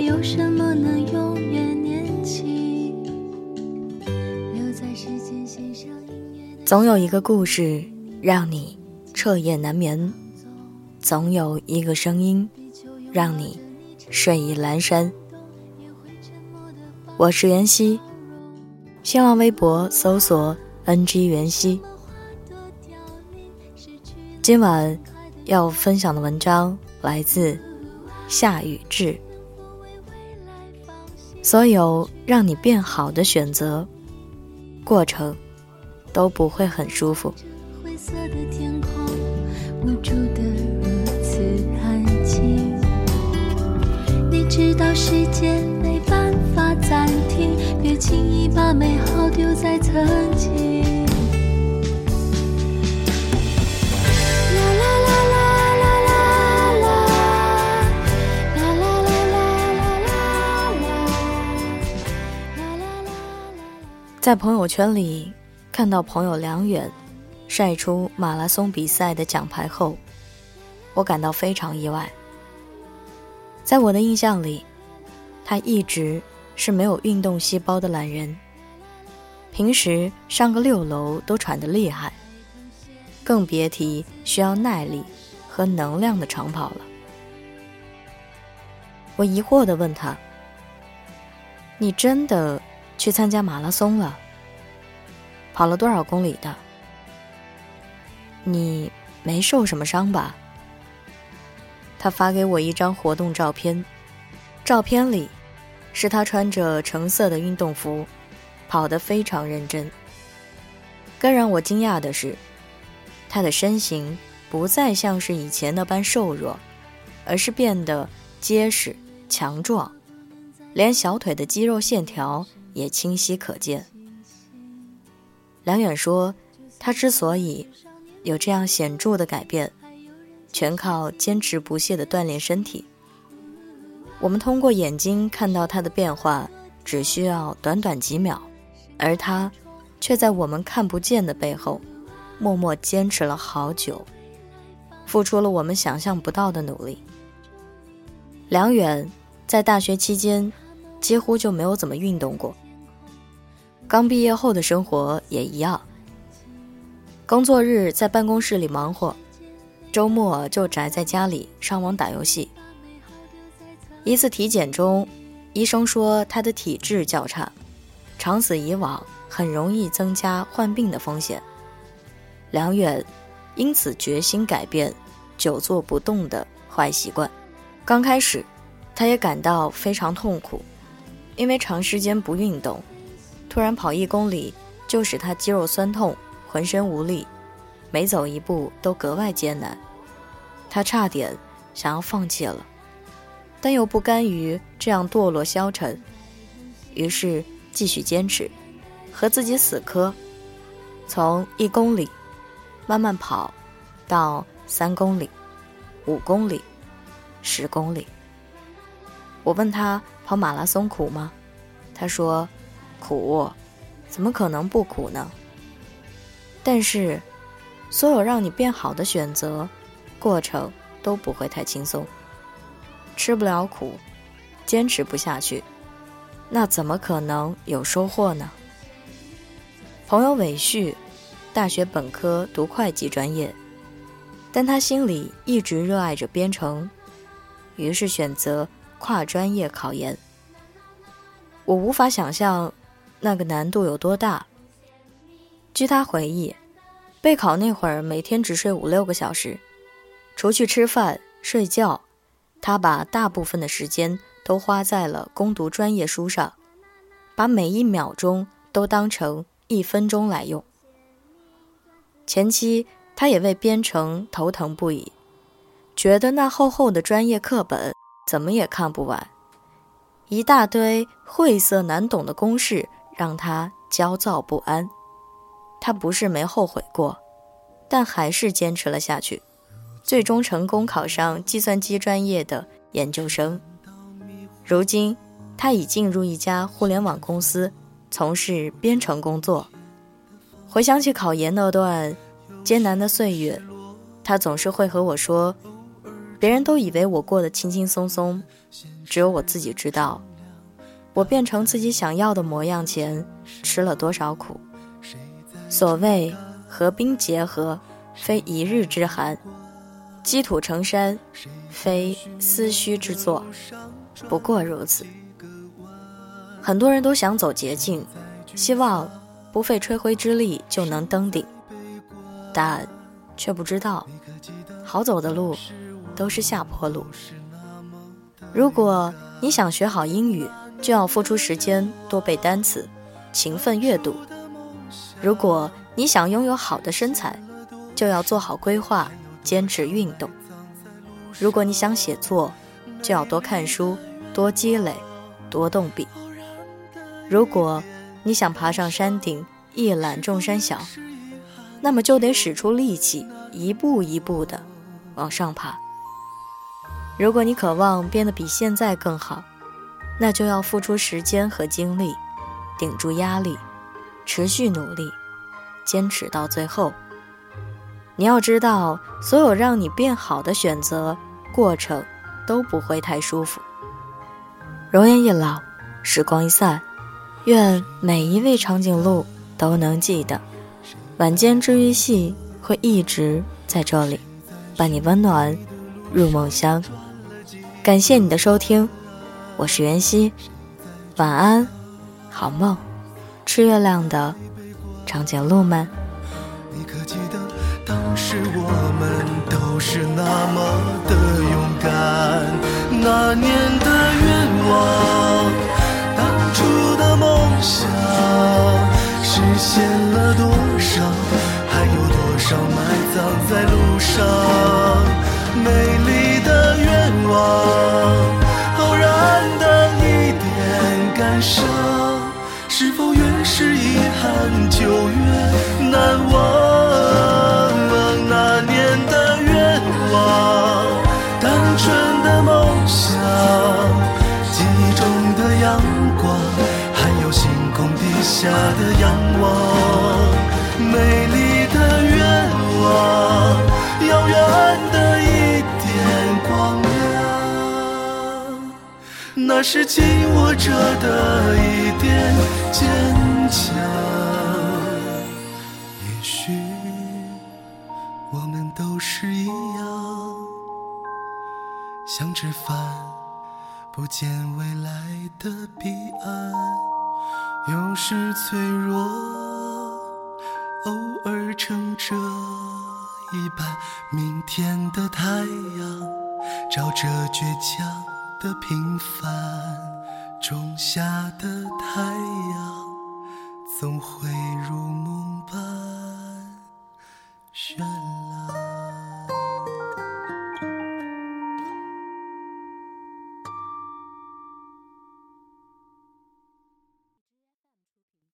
有什么能永远年轻总有一个故事让你彻夜难眠。总有一个声音让你睡意阑珊。我是袁熙新浪微博搜索 ng 袁熙。今晚要分享的文章来自夏雨志。所有让你变好的选择，过程都不会很舒服。灰色的天空，无助的如此安静。你知道时间没办法暂停，别轻易把美好丢在曾经。在朋友圈里看到朋友梁远晒出马拉松比赛的奖牌后，我感到非常意外。在我的印象里，他一直是没有运动细胞的懒人，平时上个六楼都喘得厉害，更别提需要耐力和能量的长跑了。我疑惑地问他：“你真的？”去参加马拉松了，跑了多少公里的？你没受什么伤吧？他发给我一张活动照片，照片里是他穿着橙色的运动服，跑得非常认真。更让我惊讶的是，他的身形不再像是以前那般瘦弱，而是变得结实强壮，连小腿的肌肉线条。也清晰可见。梁远说，他之所以有这样显著的改变，全靠坚持不懈的锻炼身体。我们通过眼睛看到他的变化，只需要短短几秒，而他却在我们看不见的背后，默默坚持了好久，付出了我们想象不到的努力。梁远在大学期间几乎就没有怎么运动过。刚毕业后的生活也一样，工作日在办公室里忙活，周末就宅在家里上网打游戏。一次体检中，医生说他的体质较差，长此以往很容易增加患病的风险。梁远因此决心改变久坐不动的坏习惯。刚开始，他也感到非常痛苦，因为长时间不运动。突然跑一公里，就使他肌肉酸痛，浑身无力，每走一步都格外艰难。他差点想要放弃了，但又不甘于这样堕落消沉，于是继续坚持，和自己死磕，从一公里慢慢跑，到三公里、五公里、十公里。我问他跑马拉松苦吗？他说。苦，怎么可能不苦呢？但是，所有让你变好的选择，过程都不会太轻松。吃不了苦，坚持不下去，那怎么可能有收获呢？朋友韦旭，大学本科读会计专业，但他心里一直热爱着编程，于是选择跨专业考研。我无法想象。那个难度有多大？据他回忆，备考那会儿每天只睡五六个小时，除去吃饭睡觉，他把大部分的时间都花在了攻读专业书上，把每一秒钟都当成一分钟来用。前期他也为编程头疼不已，觉得那厚厚的专业课本怎么也看不完，一大堆晦涩难懂的公式。让他焦躁不安，他不是没后悔过，但还是坚持了下去，最终成功考上计算机专业的研究生。如今，他已进入一家互联网公司，从事编程工作。回想起考研那段艰难的岁月，他总是会和我说：“别人都以为我过得轻轻松松，只有我自己知道。”我变成自己想要的模样前，吃了多少苦？所谓和冰结合，非一日之寒；积土成山，非思虚之作。不过如此。很多人都想走捷径，希望不费吹灰之力就能登顶，但却不知道，好走的路都是下坡路。如果你想学好英语，就要付出时间多背单词，勤奋阅读；如果你想拥有好的身材，就要做好规划，坚持运动；如果你想写作，就要多看书，多积累，多动笔；如果你想爬上山顶，一览众山小，那么就得使出力气，一步一步的往上爬。如果你渴望变得比现在更好，那就要付出时间和精力，顶住压力，持续努力，坚持到最后。你要知道，所有让你变好的选择过程都不会太舒服。容颜一老，时光一散，愿每一位长颈鹿都能记得，晚间治愈系会一直在这里，伴你温暖入梦乡。感谢你的收听，我是袁熙，晚安，好梦，吃月亮的长颈鹿们。你可记得当时我们都是那么的勇敢？那年的愿望，当初的梦想，实现了多少？还有多少埋葬在路上？美丽的愿望。就越难忘那年的愿望，单纯的梦想，记忆中的阳光，还有星空底下的仰望，美丽的愿望，遥远的一点光亮，那是紧握着的一点坚强。吃饭，不见未来的彼岸。有时脆弱，偶尔撑着一半明天的太阳，照着倔强的平凡种下的太阳，总会如梦